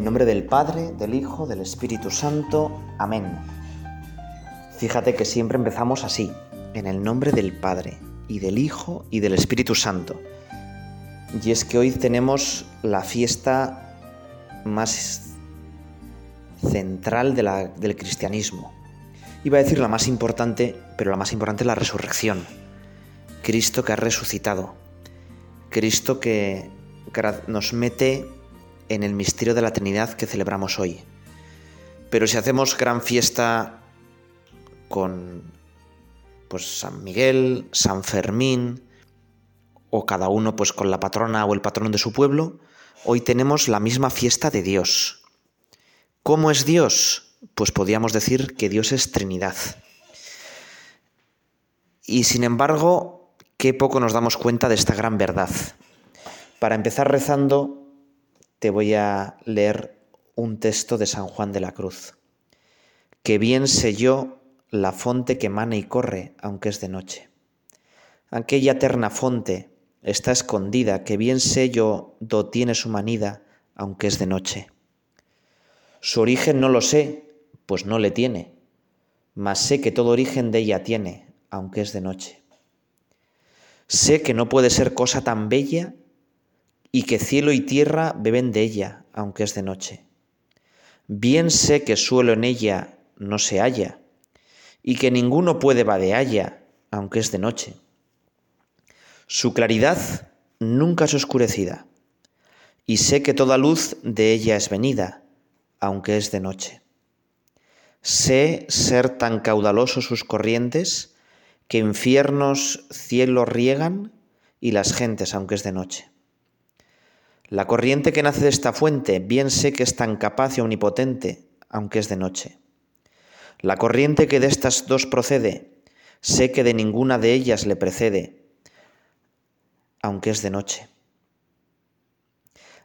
En nombre del Padre, del Hijo, del Espíritu Santo. Amén. Fíjate que siempre empezamos así, en el nombre del Padre, y del Hijo, y del Espíritu Santo. Y es que hoy tenemos la fiesta más central del cristianismo. Iba a decir la más importante, pero la más importante es la resurrección. Cristo que ha resucitado. Cristo que nos mete en el misterio de la Trinidad que celebramos hoy. Pero si hacemos gran fiesta con pues San Miguel, San Fermín o cada uno pues con la patrona o el patrón de su pueblo, hoy tenemos la misma fiesta de Dios. ¿Cómo es Dios? Pues podríamos decir que Dios es Trinidad. Y sin embargo, qué poco nos damos cuenta de esta gran verdad. Para empezar rezando, te voy a leer un texto de San Juan de la Cruz. Que bien sé yo la fonte que mana y corre, aunque es de noche. Aquella eterna fonte está escondida, que bien sé yo do tiene su manida, aunque es de noche. Su origen no lo sé, pues no le tiene, mas sé que todo origen de ella tiene, aunque es de noche. Sé que no puede ser cosa tan bella y que cielo y tierra beben de ella, aunque es de noche. Bien sé que suelo en ella no se halla, y que ninguno puede vadealla, aunque es de noche. Su claridad nunca es oscurecida, y sé que toda luz de ella es venida, aunque es de noche. Sé ser tan caudalosos sus corrientes, que infiernos cielos riegan y las gentes, aunque es de noche. La corriente que nace de esta fuente, bien sé que es tan capaz y omnipotente, aunque es de noche. La corriente que de estas dos procede, sé que de ninguna de ellas le precede, aunque es de noche.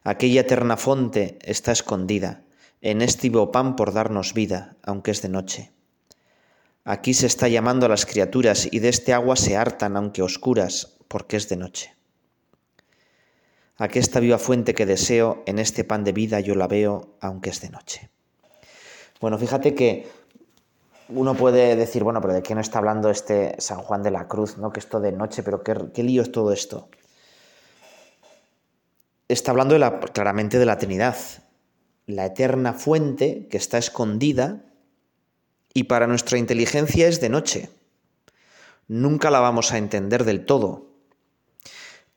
Aquella eterna fuente está escondida, en este pan por darnos vida, aunque es de noche. Aquí se está llamando a las criaturas y de este agua se hartan, aunque oscuras, porque es de noche. Aquesta viva fuente que deseo, en este pan de vida yo la veo, aunque es de noche. Bueno, fíjate que uno puede decir, bueno, pero ¿de qué no está hablando este San Juan de la Cruz? ¿no? Que esto de noche, pero ¿qué, lío es todo esto? Está hablando claramente de la Trinidad, la eterna fuente que está escondida y para nuestra inteligencia es de noche. Nunca la vamos a entender del todo,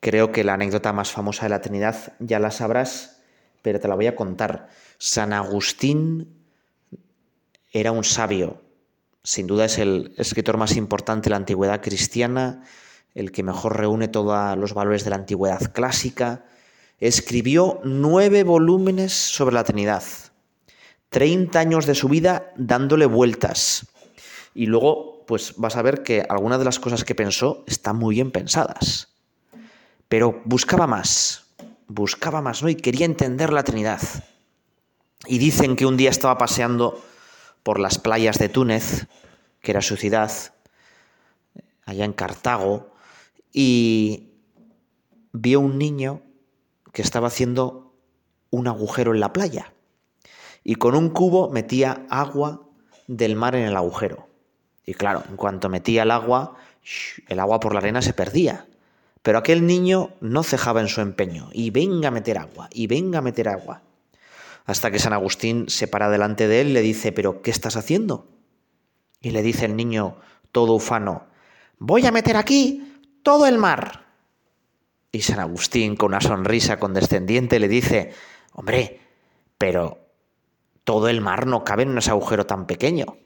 Creo que la anécdota más famosa de la Trinidad ya la sabrás, pero te la voy a contar. San Agustín era un sabio, sin duda es el escritor más importante de la antigüedad cristiana, el que mejor reúne todos los valores de la antigüedad clásica. Escribió nueve volúmenes sobre la Trinidad, treinta años de su vida dándole vueltas. Y luego, pues vas a ver que algunas de las cosas que pensó están muy bien pensadas pero buscaba más, buscaba más, ¿no? Y quería entender la Trinidad. Y dicen que un día estaba paseando por las playas de Túnez, que era su ciudad, allá en Cartago, y vio un niño que estaba haciendo un agujero en la playa. Y con un cubo metía agua del mar en el agujero. Y claro, en cuanto metía el agua, el agua por la arena se perdía. Pero aquel niño no cejaba en su empeño, y venga a meter agua, y venga a meter agua. Hasta que San Agustín se para delante de él y le dice, ¿pero qué estás haciendo? Y le dice el niño, todo ufano, voy a meter aquí todo el mar. Y San Agustín, con una sonrisa condescendiente, le dice, hombre, pero todo el mar no cabe en ese agujero tan pequeño.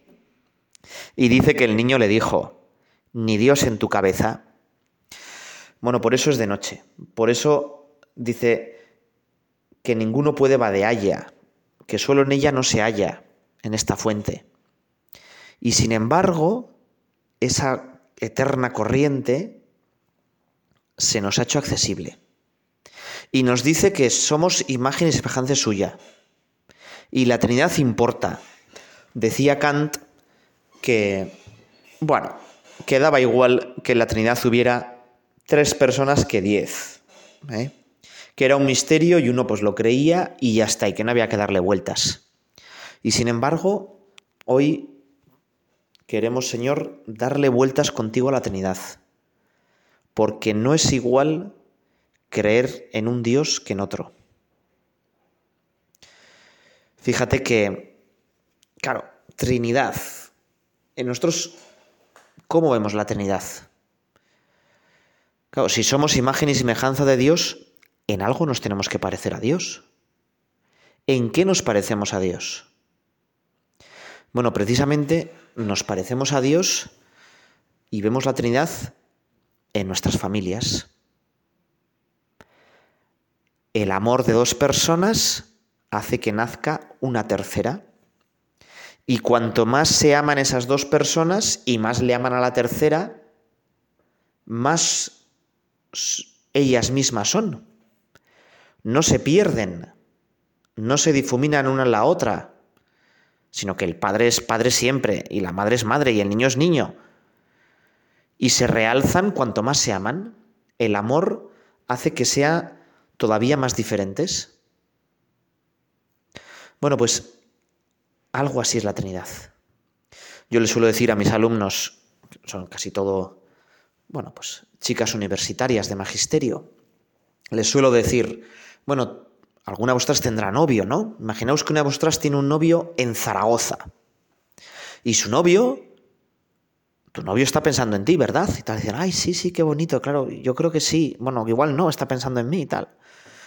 Y dice que el niño le dijo, ni Dios en tu cabeza bueno, por eso es de noche. Por eso dice que ninguno puede vadealla, que solo en ella no se halla, en esta fuente. Y sin embargo, esa eterna corriente se nos ha hecho accesible. Y nos dice que somos imagen y semejanza suya. Y la Trinidad importa. Decía Kant que, bueno, que daba igual que la Trinidad hubiera tres personas que diez. ¿eh? que era un misterio y uno pues lo creía y ya está, y que no había que darle vueltas. Y sin embargo, hoy queremos, Señor, darle vueltas contigo a la Trinidad, porque no es igual creer en un Dios que en otro. Fíjate que, claro, Trinidad. En nosotros, ¿cómo vemos la Trinidad? Claro, si somos imagen y semejanza de Dios, en algo nos tenemos que parecer a Dios. ¿En qué nos parecemos a Dios? Bueno, precisamente nos parecemos a Dios y vemos la Trinidad en nuestras familias. El amor de dos personas hace que nazca una tercera. Y cuanto más se aman esas dos personas y más le aman a la tercera, más ellas mismas son. No se pierden, no se difuminan una en la otra, sino que el padre es padre siempre y la madre es madre y el niño es niño. Y se realzan cuanto más se aman. El amor hace que sea todavía más diferentes. Bueno, pues algo así es la Trinidad. Yo le suelo decir a mis alumnos, son casi todo, bueno, pues chicas universitarias de magisterio, les suelo decir, bueno, alguna de vosotras tendrá novio, ¿no? Imaginaos que una de vosotras tiene un novio en Zaragoza. Y su novio, tu novio está pensando en ti, ¿verdad? Y tal, dicen, ay, sí, sí, qué bonito, claro, yo creo que sí. Bueno, igual no, está pensando en mí y tal.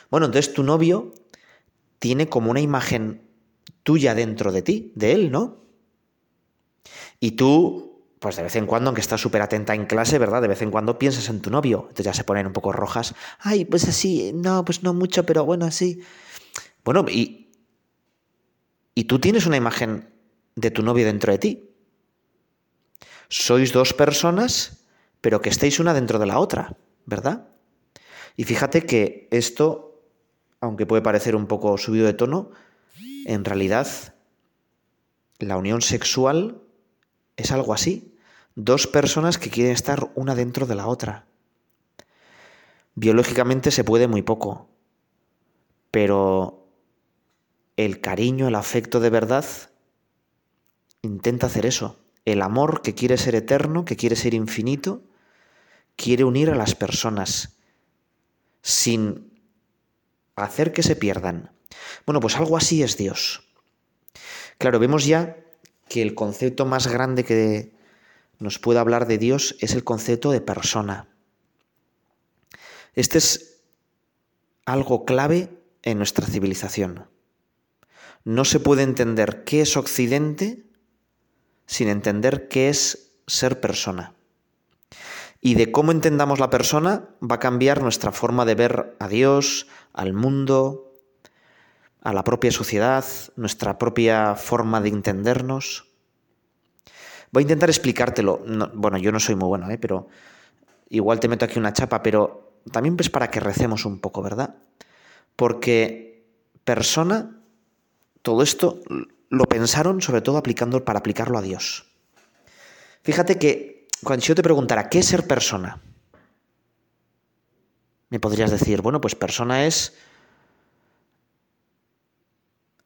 Bueno, entonces tu novio tiene como una imagen tuya dentro de ti, de él, ¿no? Y tú, pues de vez en cuando, aunque estás súper atenta en clase, ¿verdad? De vez en cuando piensas en tu novio. Entonces ya se ponen un poco rojas. Ay, pues así, no, pues no mucho, pero bueno, así. Bueno, y, y tú tienes una imagen de tu novio dentro de ti. Sois dos personas, pero que estéis una dentro de la otra, ¿verdad? Y fíjate que esto, aunque puede parecer un poco subido de tono, en realidad, la unión sexual es algo así. Dos personas que quieren estar una dentro de la otra. Biológicamente se puede muy poco, pero el cariño, el afecto de verdad, intenta hacer eso. El amor que quiere ser eterno, que quiere ser infinito, quiere unir a las personas sin hacer que se pierdan. Bueno, pues algo así es Dios. Claro, vemos ya que el concepto más grande que nos puede hablar de Dios es el concepto de persona. Este es algo clave en nuestra civilización. No se puede entender qué es Occidente sin entender qué es ser persona. Y de cómo entendamos la persona va a cambiar nuestra forma de ver a Dios, al mundo, a la propia sociedad, nuestra propia forma de entendernos. Voy a intentar explicártelo. bueno, yo no soy muy bueno, ¿eh? pero igual te meto aquí una chapa, pero también pues para que recemos un poco, ¿verdad? Porque persona, todo esto lo pensaron sobre todo aplicando para aplicarlo a Dios. Fíjate que cuando yo te preguntara qué es ser persona, me podrías decir, bueno, pues persona es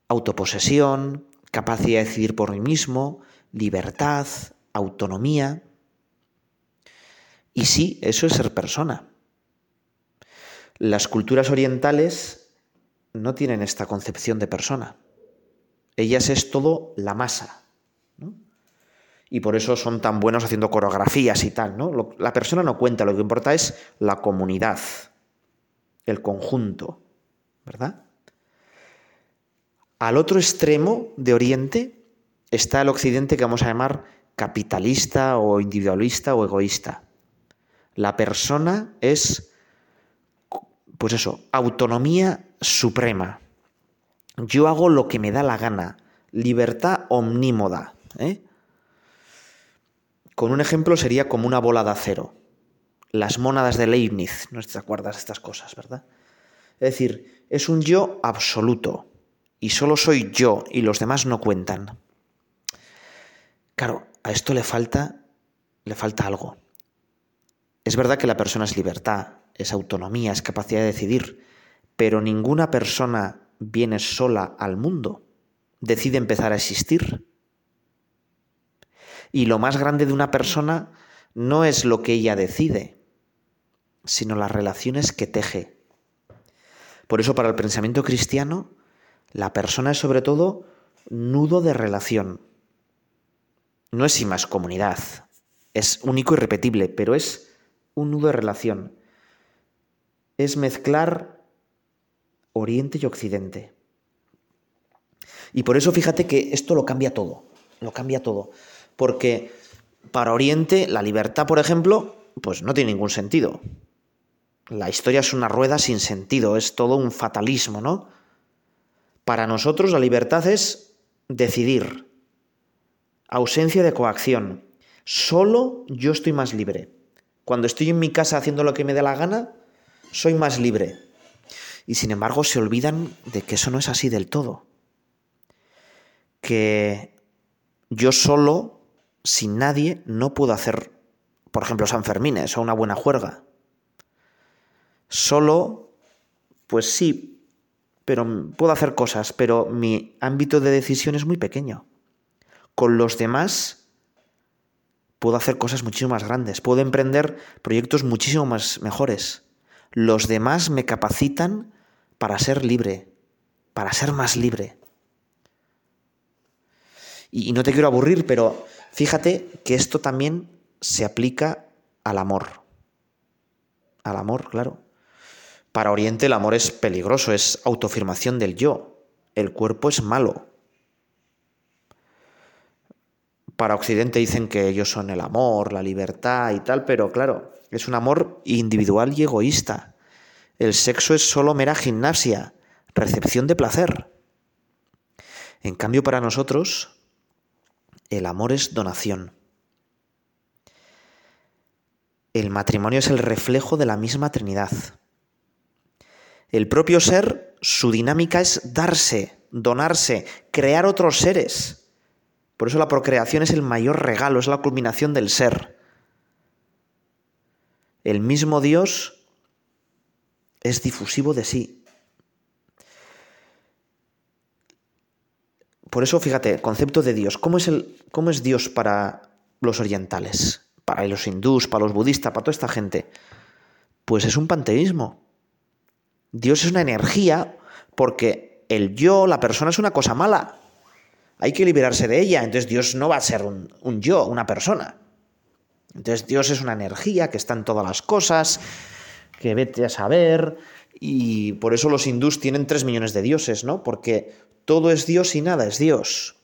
autoposesión, capacidad de decidir por mí mismo, libertad, autonomía. Y sí, eso es ser persona. Las culturas orientales no tienen esta concepción de persona. Ellas es todo la masa. Y por eso son tan buenos haciendo coreografías y tal. ¿no? La persona no cuenta, lo que importa es la comunidad, el conjunto. ¿Verdad? Al otro extremo de Oriente está el Occidente que vamos a llamar capitalista o individualista o egoísta. La persona es, pues eso, autonomía suprema. Yo hago lo que me da la gana. Libertad omnímoda. ¿eh? Con un ejemplo sería como una bola de acero. Las mónadas de Leibniz, no te acuerdas de estas cosas, ¿verdad? Es decir, es un yo absoluto y solo soy yo y los demás no cuentan. Claro, a esto le falta le falta algo. Es verdad que la persona es libertad, es autonomía, es capacidad de decidir, pero ninguna persona viene sola al mundo, decide empezar a existir. Y lo más grande de una persona no es lo que ella decide, sino las relaciones que teje. Por eso para el pensamiento cristiano, la persona es sobre todo nudo de relación. No es sin más comunidad, es único y repetible, pero es un nudo de relación. Es mezclar Oriente y Occidente. Y por eso fíjate que esto lo cambia todo, lo cambia todo. Porque para Oriente la libertad, por ejemplo, pues no tiene ningún sentido. La historia es una rueda sin sentido, es todo un fatalismo, ¿no? Para nosotros la libertad es decidir, ausencia de coacción. Solo yo estoy más libre. Cuando estoy en mi casa haciendo lo que me dé la gana, soy más libre. Y sin embargo se olvidan de que eso no es así del todo. Que yo solo, sin nadie, no puedo hacer, por ejemplo, San Fermines o una buena juerga. Solo, pues sí, pero puedo hacer cosas, pero mi ámbito de decisión es muy pequeño. Con los demás puedo hacer cosas muchísimo más grandes, puedo emprender proyectos muchísimo más mejores. Los demás me capacitan para ser libre, para ser más libre. Y, no te quiero aburrir, pero fíjate que esto también se aplica al amor. Al amor, claro. Para Oriente el amor es peligroso, es autoafirmación del yo. El cuerpo es malo. Para Occidente dicen que ellos son el amor, la libertad y tal, pero claro, es un amor individual y egoísta. El sexo es solo mera gimnasia, recepción de placer. En cambio, para nosotros, el amor es donación. El matrimonio es el reflejo de la misma Trinidad. El propio ser, su dinámica es darse, donarse, crear otros seres. Por eso la procreación es el mayor regalo, es la culminación del ser. El mismo Dios es difusivo de sí. Por eso, fíjate, concepto de Dios. ¿Cómo es, el, cómo es Dios para los orientales? Para los hindús, para los budistas, para toda esta gente. Pues es un panteísmo. Dios es una energía porque el yo, la persona, es una cosa mala. Hay que liberarse de ella. Entonces Dios no va a ser un, yo, una persona. Entonces Dios es una energía que está en todas las cosas, que vete a saber, y por eso los hindús tienen tres millones de dioses, ¿no? Porque todo es Dios y nada es Dios.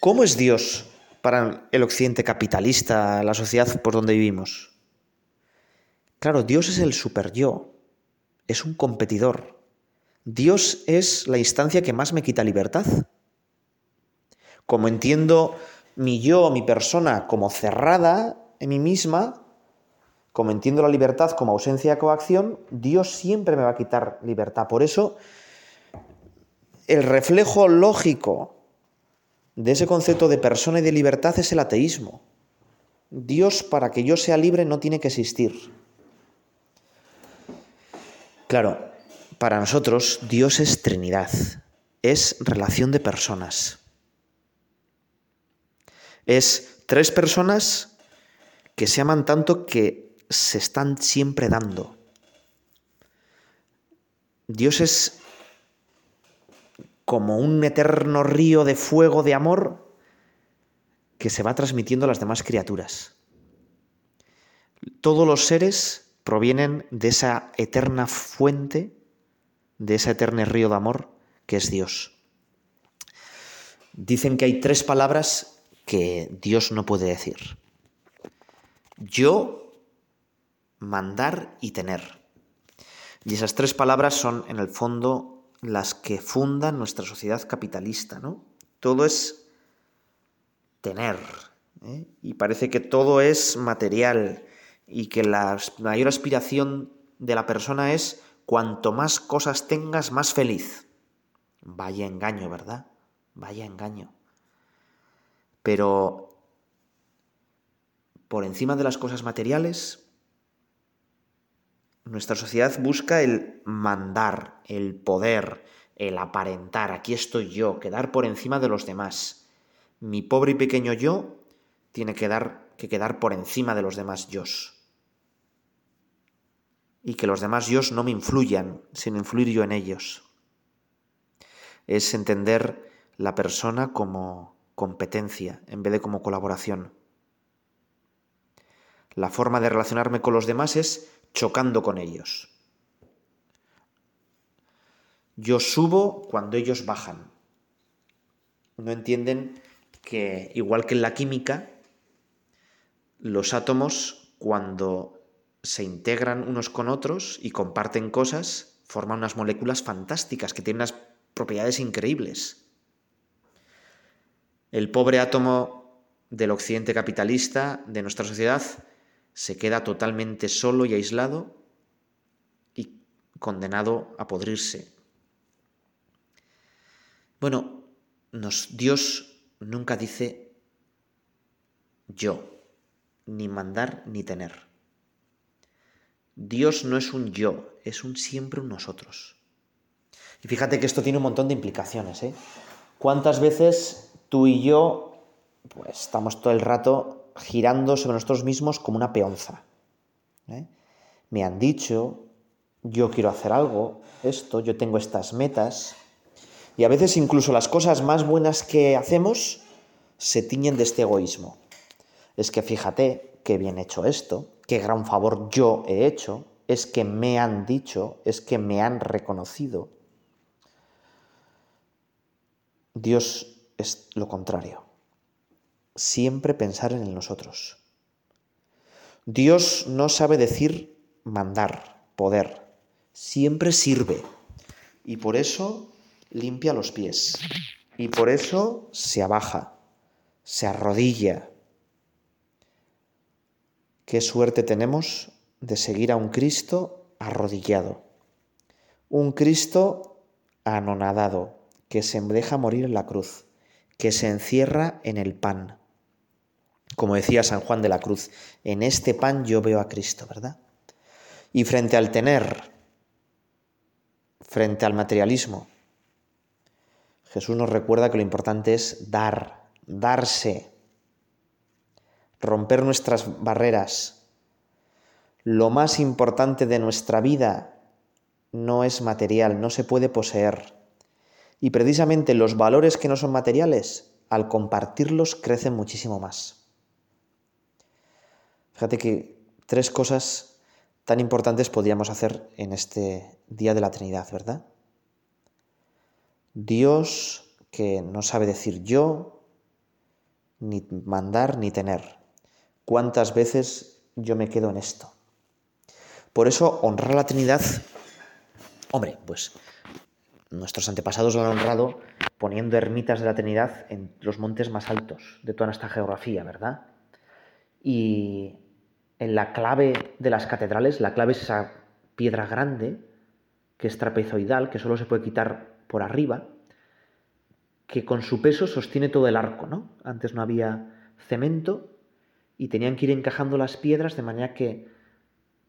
¿Cómo es Dios para el occidente capitalista, la sociedad por donde vivimos? Claro, Dios es el super yo, es un competidor. Dios es la instancia que más me quita libertad. Como entiendo mi yo, mi persona, como cerrada en mí misma, como entiendo la libertad como ausencia de coacción, Dios siempre me va a quitar libertad. Por eso, el reflejo lógico de ese concepto de persona y de libertad es el ateísmo. Dios, para que yo sea libre, no tiene que existir. Claro, para nosotros Dios es Trinidad, es relación de personas. Es tres personas que se aman tanto que se están siempre dando. Dios es como un eterno río de fuego de amor que se va transmitiendo a las demás criaturas. Todos los seres provienen de esa eterna fuente, de ese eterno río de amor que es Dios. Dicen que hay tres palabras que Dios no puede decir. Yo mandar y tener. Y esas tres palabras son, en el fondo, las que fundan nuestra sociedad capitalista, ¿no? Todo es tener. ¿eh? Y parece que todo es material y que la mayor aspiración de la persona es cuanto más cosas tengas, más feliz. Vaya engaño, ¿verdad? Vaya engaño. Pero por encima de las cosas materiales Nuestra sociedad busca el mandar, el poder, el aparentar. Aquí estoy yo, quedar por encima de los demás. Mi pobre y pequeño yo tiene que, dar, que quedar por encima de los demás yo. Y que los demás yo no me influyan, sino influir yo en ellos. Es entender la persona como competencia en vez de como colaboración. La forma de relacionarme con los demás es chocando con ellos. Yo subo cuando ellos bajan. No entienden que, igual que en la química, los átomos, cuando se integran unos con otros y comparten cosas, forman unas moléculas fantásticas que tienen unas propiedades increíbles. El pobre átomo del occidente capitalista, de nuestra sociedad, se queda totalmente solo y aislado y condenado a podrirse. Bueno, nos, Dios nunca dice yo, ni mandar ni tener. Dios no es un yo, es un siempre un nosotros. Y fíjate que esto tiene un montón de implicaciones. ¿eh? ¿Cuántas veces tú y yo pues, estamos todo el rato girando sobre nosotros mismos como una peonza. ¿eh? Me han dicho, yo quiero hacer algo, esto, yo tengo estas metas, y a veces incluso las cosas más buenas que hacemos se tiñen de este egoísmo. Es que fíjate qué bien hecho esto, qué gran favor yo he hecho, es que me han dicho, es que me han reconocido. Dios es lo contrario siempre pensar en nosotros. Dios no sabe decir mandar, poder, siempre sirve y por eso limpia los pies y por eso se abaja, se arrodilla. Qué suerte tenemos de seguir a un Cristo arrodillado, un Cristo anonadado que se deja morir en la cruz, que se encierra en el pan, como decía San Juan de la Cruz, en este pan yo veo a Cristo, ¿verdad? Y frente al tener, frente al materialismo, Jesús nos recuerda que lo importante es dar, darse, romper nuestras barreras. Lo más importante de nuestra vida no es material, no se puede poseer. Y precisamente los valores que no son materiales, al compartirlos, crecen muchísimo más. Fíjate que tres cosas tan importantes podríamos hacer en este día de la Trinidad, ¿verdad? Dios que no sabe decir yo, ni mandar, ni tener. ¿Cuántas veces yo me quedo en esto? Por eso honrar a la Trinidad, hombre, pues nuestros antepasados lo han honrado poniendo ermitas de la Trinidad en los montes más altos de toda nuestra geografía, ¿verdad? Y en la clave de las catedrales, la clave es esa piedra grande, que es trapezoidal, que solo se puede quitar por arriba, que con su peso sostiene todo el arco, ¿no? Antes no había cemento y tenían que ir encajando las piedras de manera que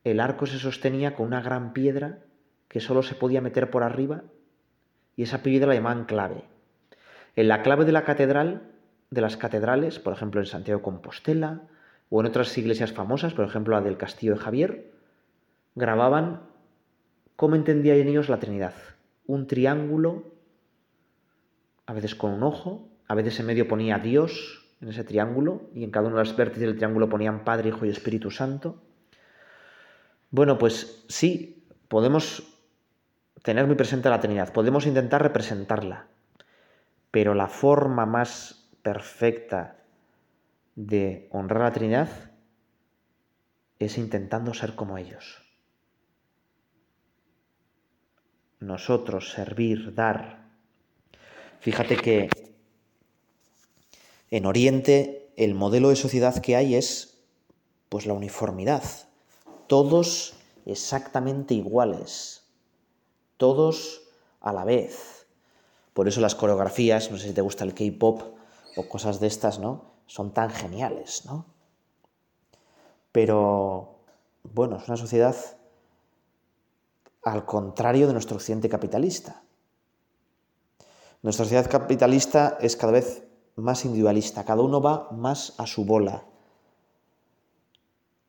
el arco se sostenía con una gran piedra que solo se podía meter por arriba y esa piedra la llamaban clave. En la clave de la catedral, de las catedrales, por ejemplo en Santiago de Compostela, o en otras iglesias famosas, por ejemplo la del Castillo de Javier, grababan cómo entendían ellos la Trinidad. Un triángulo, a veces con un ojo, a veces en medio ponía Dios en ese triángulo y en cada uno de los vértices del triángulo ponían Padre, Hijo y Espíritu Santo. Bueno, pues sí, podemos tener muy presente la Trinidad, podemos intentar representarla, pero la forma más perfecta de honrar a la Trinidad es intentando ser como ellos. Nosotros, servir, dar. Fíjate que en Oriente el modelo de sociedad que hay es pues la uniformidad. Todos exactamente iguales. Todos a la vez. Por eso las coreografías, no sé si te gusta el K-pop o cosas de estas, ¿no? son tan geniales, ¿no? Pero, bueno, es una sociedad al contrario de nuestro occidente capitalista. Nuestra sociedad capitalista es cada vez más individualista, cada uno va más a su bola.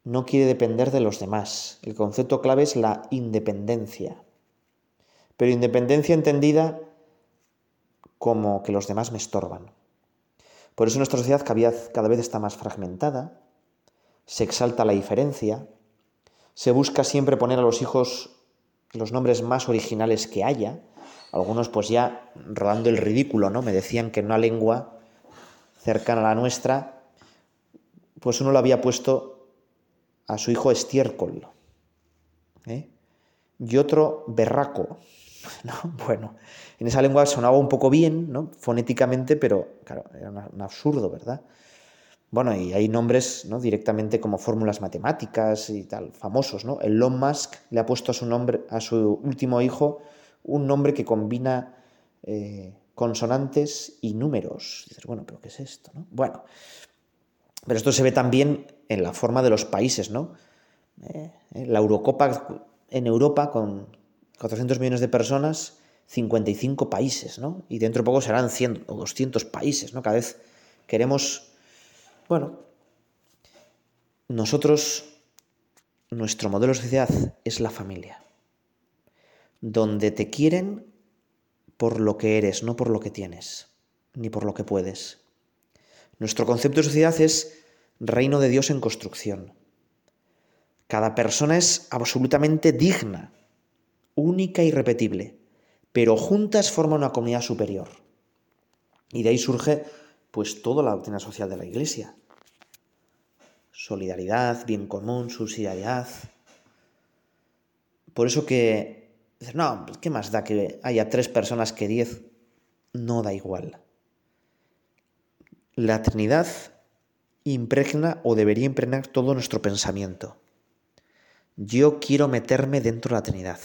No quiere depender de los demás. El concepto clave es la independencia. Pero independencia entendida como que los demás me estorban. Por eso nuestra sociedad cada vez está más fragmentada, se exalta la diferencia, se busca siempre poner a los hijos los nombres más originales que haya, algunos pues ya rodando el ridículo, ¿no? Me decían que una lengua cercana a la nuestra, pues uno lo había puesto a su hijo estiércol, ¿eh? y otro berraco, ¿no? Bueno, en esa lengua sonaba un poco bien, ¿no? Fonéticamente, pero claro, era un absurdo, ¿verdad? Bueno, y hay nombres ¿no? directamente como fórmulas matemáticas y tal, famosos, ¿no? Elon Musk le ha puesto a su nombre, a su último hijo, un nombre que combina eh, consonantes y números. dices, bueno, pero ¿qué es esto? ¿no? Bueno, pero esto se ve también en la forma de los países, ¿no? Eh, la Eurocopa en Europa, con 400 millones de personas, 55 países, ¿no? Y dentro de poco serán 100 o 200 países, ¿no? Cada vez queremos bueno, nosotros, nuestro modelo de sociedad es la familia, donde te quieren por lo que eres, no por lo que tienes, ni por lo que puedes. Nuestro concepto de sociedad es reino de Dios en construcción. Cada persona es absolutamente digna, única y repetible, pero juntas forman una comunidad superior. Y de ahí surge pues toda la doctrina social de la Iglesia solidaridad, bien común, subsidiariedad. Por eso que, no, ¿qué más da que haya tres personas que diez? No da igual. La Trinidad impregna o debería impregnar todo nuestro pensamiento. Yo quiero meterme dentro de la Trinidad.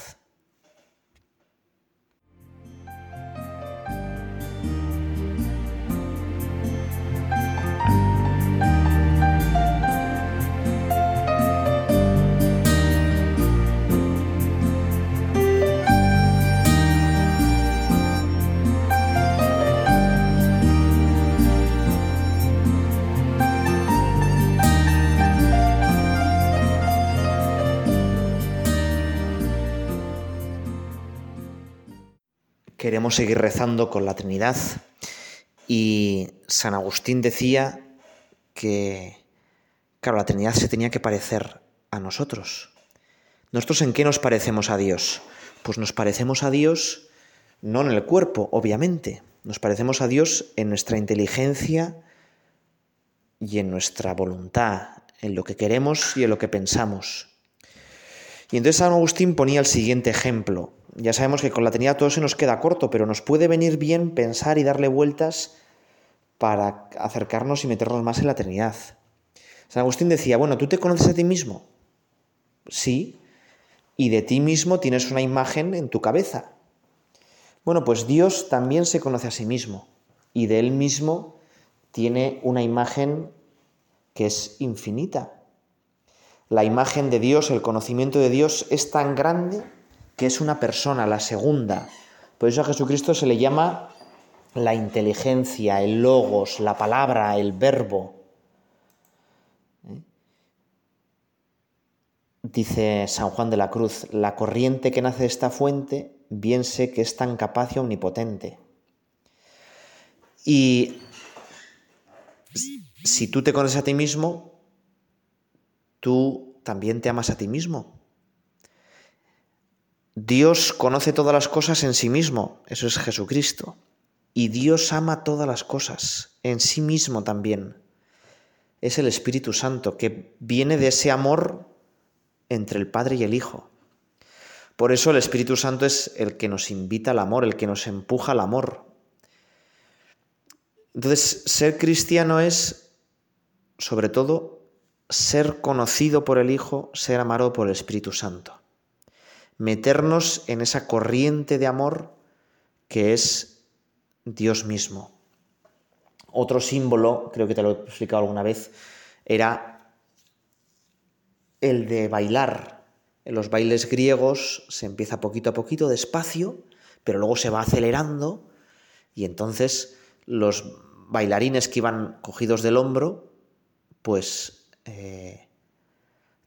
Queremos seguir rezando con la Trinidad. Y San Agustín decía que, claro, la Trinidad se tenía que parecer a nosotros. ¿Nosotros en qué nos parecemos a Dios? Pues nos parecemos a Dios no en el cuerpo, obviamente. Nos parecemos a Dios en nuestra inteligencia y en nuestra voluntad, en lo que queremos y en lo que pensamos. Y entonces San Agustín ponía el siguiente ejemplo. Ya sabemos que con la Trinidad todo se nos queda corto, pero nos puede venir bien pensar y darle vueltas para acercarnos y meternos más en la Trinidad. San Agustín decía, bueno, ¿tú te conoces a ti mismo? Sí, y de ti mismo tienes una imagen en tu cabeza. Bueno, pues Dios también se conoce a sí mismo y de él mismo tiene una imagen que es infinita. La imagen de Dios, el conocimiento de Dios es tan grande que es una persona, la segunda. Por eso a Jesucristo se le llama la inteligencia, el logos, la palabra, el verbo. ¿Eh? Dice San Juan de la Cruz, la corriente que nace de esta fuente, bien sé que es tan capaz y omnipotente. Y si tú te conoces a ti mismo, tú también te amas a ti mismo. Dios conoce todas las cosas en sí mismo, eso es Jesucristo. Y Dios ama todas las cosas, en sí mismo también. Es el Espíritu Santo, que viene de ese amor entre el Padre y el Hijo. Por eso el Espíritu Santo es el que nos invita al amor, el que nos empuja al amor. Entonces, ser cristiano es, sobre todo, ser conocido por el Hijo, ser amado por el Espíritu Santo meternos en esa corriente de amor que es Dios mismo. Otro símbolo, creo que te lo he explicado alguna vez, era el de bailar. En los bailes griegos se empieza poquito a poquito, despacio, pero luego se va acelerando y entonces los bailarines que iban cogidos del hombro, pues eh,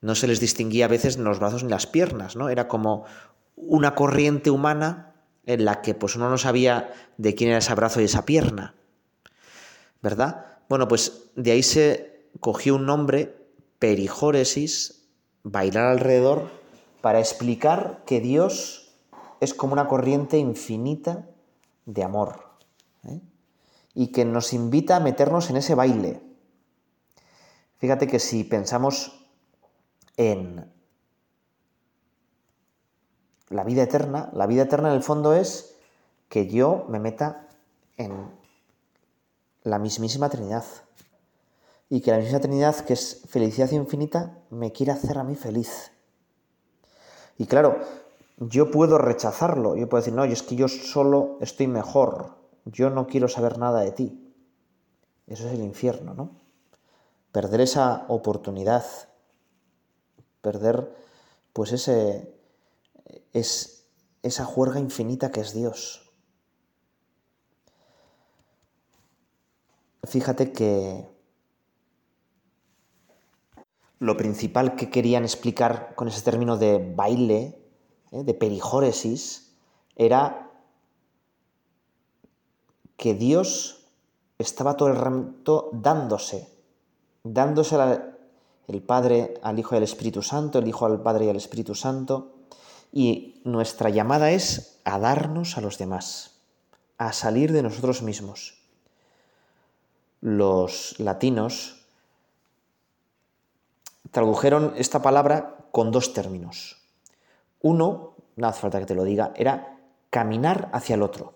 no se les distinguía a veces ni los brazos ni las piernas, ¿no? Era como una corriente humana en la que pues uno no sabía de quién era ese brazo y esa pierna, ¿verdad? Bueno, pues de ahí se cogió un nombre, perijóresis, bailar alrededor, para explicar que Dios es como una corriente infinita de amor ¿eh? y que nos invita a meternos en ese baile. Fíjate que si pensamos en la vida eterna, la vida eterna en el fondo es que yo me meta en la mismísima Trinidad. Y que la misma Trinidad, que es felicidad infinita, me quiere hacer a mí feliz. Y claro, yo puedo rechazarlo, yo puedo decir, no, es que yo solo estoy mejor, yo no quiero saber nada de ti. Eso es el infierno, ¿no? Perder esa oportunidad, perder pues ese, es esa juerga infinita que es Dios. Fíjate que lo principal que querían explicar con ese término de baile, ¿eh? de perijóresis, era que Dios estaba todo el rato dándose, dándose el Padre al Hijo y al Espíritu Santo, el Hijo al Padre y al Espíritu Santo, y nuestra llamada es a darnos a los demás, a salir de nosotros mismos. Los latinos tradujeron esta palabra con dos términos. Uno, no hace falta que te lo diga, era caminar hacia el otro.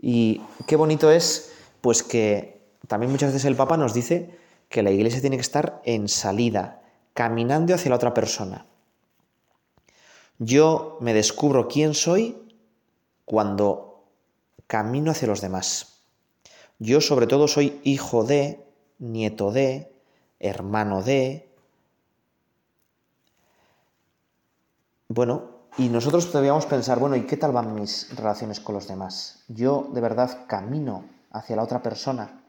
Y qué bonito es, pues que también muchas veces el Papa nos dice que la iglesia tiene que estar en salida, caminando hacia la otra persona. Yo me descubro quién soy cuando camino hacia los demás. Yo sobre todo soy hijo de, nieto de, hermano de. Bueno, y nosotros deberíamos pensar, bueno, ¿y qué tal van mis relaciones con los demás? Yo de verdad camino hacia la otra persona.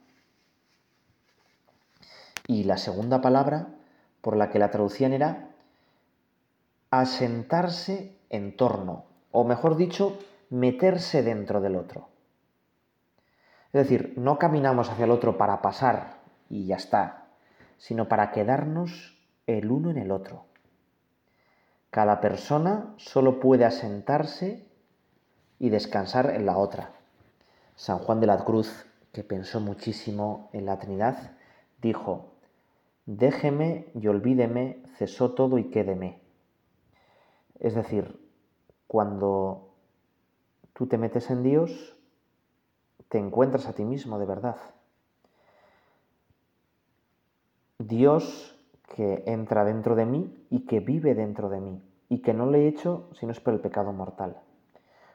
Y la segunda palabra por la que la traducían era asentarse en torno, o mejor dicho, meterse dentro del otro. Es decir, no caminamos hacia el otro para pasar y ya está, sino para quedarnos el uno en el otro. Cada persona solo puede asentarse y descansar en la otra. San Juan de la Cruz, que pensó muchísimo en la Trinidad, dijo, Déjeme y olvídeme, cesó todo y quédeme. Es decir, cuando tú te metes en Dios, te encuentras a ti mismo de verdad. Dios que entra dentro de mí y que vive dentro de mí y que no le he hecho si no es por el pecado mortal.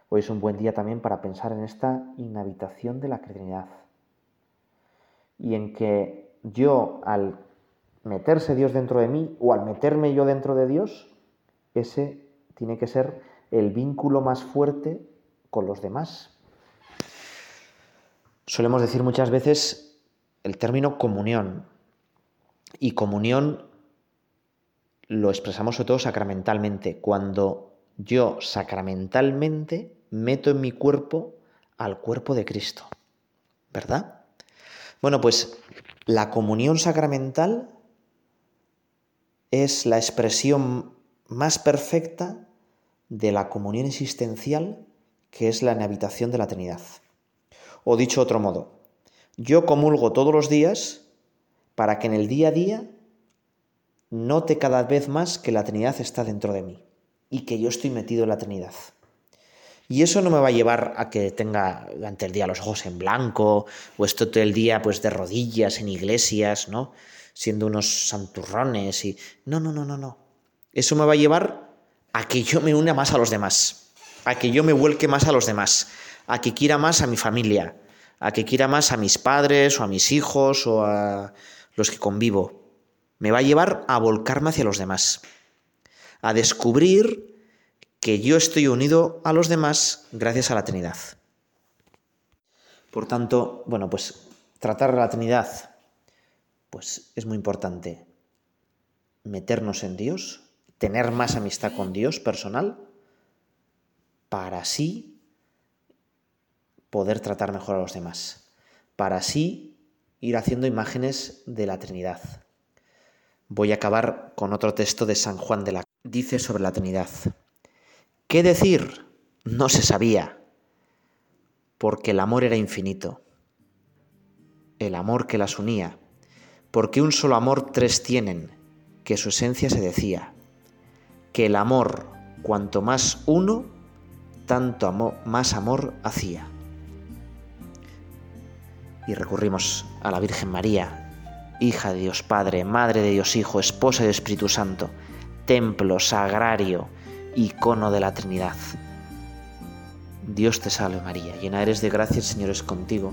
Hoy es un buen día también para pensar en esta inhabitación de la Trinidad y en que yo al meterse Dios dentro de mí o al meterme yo dentro de Dios, ese tiene que ser el vínculo más fuerte con los demás. Solemos decir muchas veces el término comunión. Y comunión lo expresamos sobre todo sacramentalmente, cuando yo sacramentalmente meto en mi cuerpo al cuerpo de Cristo. ¿Verdad? Bueno, pues la comunión sacramental es la expresión más perfecta de la comunión existencial que es la inhabitación de la Trinidad. O dicho otro modo, yo comulgo todos los días para que en el día a día note cada vez más que la Trinidad está dentro de mí y que yo estoy metido en la Trinidad. Y eso no me va a llevar a que tenga durante el día los ojos en blanco o esto todo el día pues de rodillas en iglesias, ¿no? Siendo unos santurrones y no, no, no, no, no. Eso me va a llevar a que yo me una más a los demás, a que yo me vuelque más a los demás, a que quiera más a mi familia, a que quiera más a mis padres o a mis hijos o a los que convivo. Me va a llevar a volcarme hacia los demás, a descubrir que yo estoy unido a los demás gracias a la Trinidad. Por tanto, bueno, pues tratar la Trinidad, pues es muy importante meternos en Dios, tener más amistad con Dios personal, para así poder tratar mejor a los demás, para así ir haciendo imágenes de la Trinidad. Voy a acabar con otro texto de San Juan de la dice sobre la Trinidad. ¿Qué decir? No se sabía, porque el amor era infinito, el amor que las unía, porque un solo amor tres tienen, que su esencia se decía, que el amor, cuanto más uno, tanto más amor hacía. Y recurrimos a la Virgen María, hija de Dios Padre, Madre de Dios Hijo, esposa del Espíritu Santo, templo, sagrario, icono de la Trinidad. Dios te salve María, llena eres de gracia, el Señor es contigo,